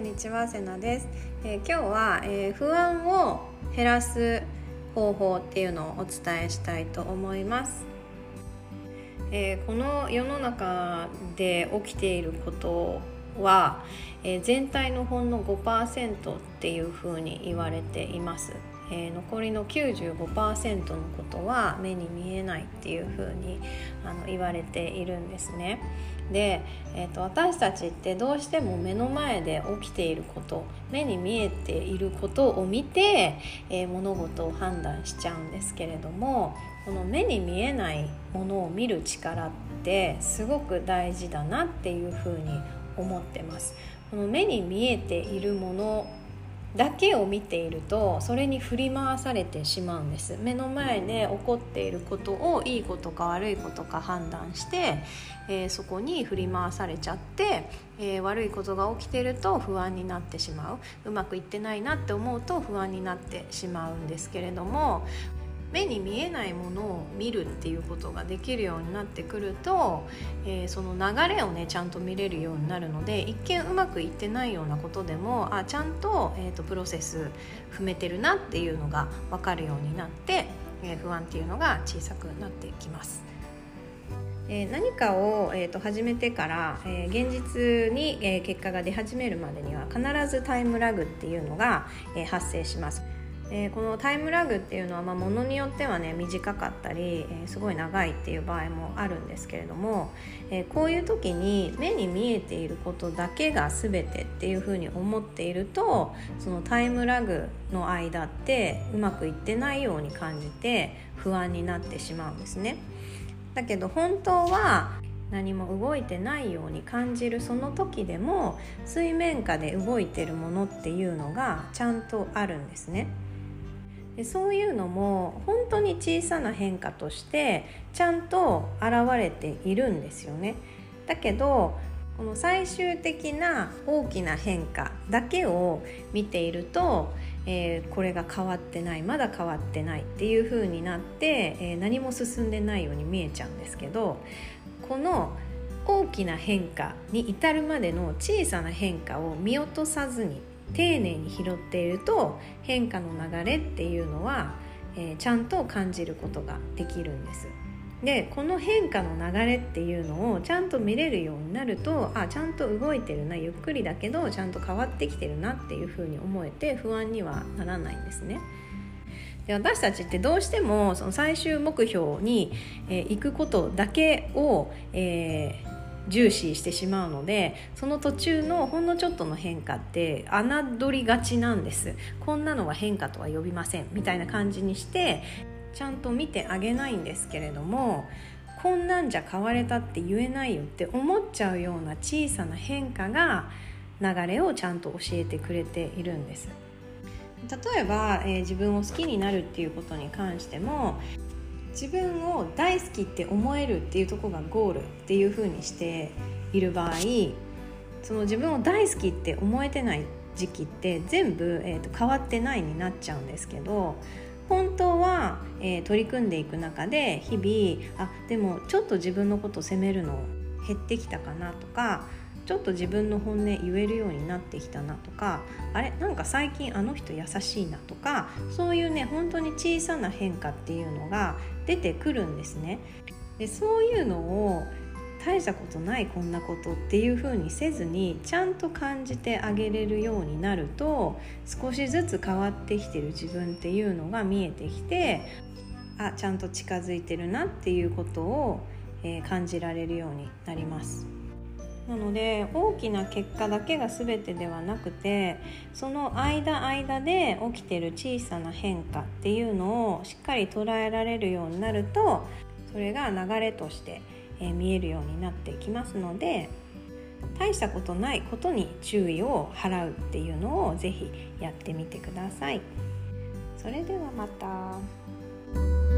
んにちはせなです、えー、今日は、えー、不安を減らす方法っていうのをお伝えしたいと思います、えー、この世の中で起きていることは、え全体のほんの5%っていうふうに言われています。えー、残りの95%のことは目に見えないっていうふうにあの言われているんですね。で、えーと、私たちってどうしても目の前で起きていること目に見えていることを見て、えー、物事を判断しちゃうんですけれどもこの目に見えないものを見る力ってすごく大事だなっていうふうに思ってます。この目に見えているものだけを見ているとそれに振り回されてしまうんです。目の前で起こっていることをいいことか悪いことか判断して、えー、そこに振り回されちゃって、えー、悪いことが起きていると不安になってしまう。うまくいってないなって思うと不安になってしまうんですけれども目に見えないものを見るっていうことができるようになってくると、えー、その流れをねちゃんと見れるようになるので一見うまくいってないようなことでもあちゃんと,、えーと、プロセス踏めてるなっていうのが分かるようになって、えー、不安っていうのが小さくなってきます。何かを、えーと、始めてから、えー、現実に、えー、結果が出始めるまでには必ずタイムラグっていうのが、えー、発生します。えー、このタイムラグっていうのは、まあ、ものによってはね短かったり、えー、すごい長いっていう場合もあるんですけれども、えー、こういう時に目に見えていることだけが全てっていうふうに思っているとそのタイムラグの間ってうまくいってないように感じて不安になってしまうんですね。だけど本当は何も動いてないように感じるその時でも水面下で動いてるものっていうのがちゃんとあるんですね。でそういうのも本当に小さな変化としてちゃんと現れているんですよね。だけどこの最終的な大きな変化だけを見ていると、えー、これが変わってないまだ変わってないっていう風になって、えー、何も進んでないように見えちゃうんですけどこの大きな変化に至るまでの小さな変化を見落とさずに丁寧に拾っていると変化の流れっていうのは、えー、ちゃんと感じることができるんです。でこの変化の流れっていうのをちゃんと見れるようになるとあちゃんと動いてるなゆっくりだけどちゃんと変わってきてるなっていうふうに思えて不安にはならないんですね。で私たちってどうしてもその最終目標に、えー、行くことだけを、えー重視してしまうのでその途中のほんのちょっとの変化って侮りがちなんです。こんなのは変化とは呼びませんみたいな感じにしてちゃんと見てあげないんですけれどもこんなんじゃ変われたって言えないよって思っちゃうような小さな変化が流れをちゃんと教えてくれているんです。例えば、えー、自分を好きになるっていうことに関しても自分を大好きって思えるっていうとこがゴールっていう風にしている場合その自分を大好きって思えてない時期って全部、えーと、変わってないになっちゃうんですけど本当は、えー、取り組んでいく中で日々あでもちょっと自分のこと責めるの減ってきたかなとかちょっと自分の本音言えるようになってきたなとかあれなんか最近あの人優しいなとかそういうね本当に小さな変化っていうのが出てくるんですね。でそういうのを大したことないこんなことっていう風にせずにちゃんと感じてあげれるようになると少しずつ変わってきてる自分っていうのが見えてきてあちゃんと近づいてるなっていうことを、えー、感じられるようになります。なので大きな結果だけが全てではなくてその間間で起きてる小さな変化っていうのをしっかり捉えられるようになるとそれが流れとして、見えるようになってきますので大したことないことに注意を払うっていうのを是非やってみてください。それではまた。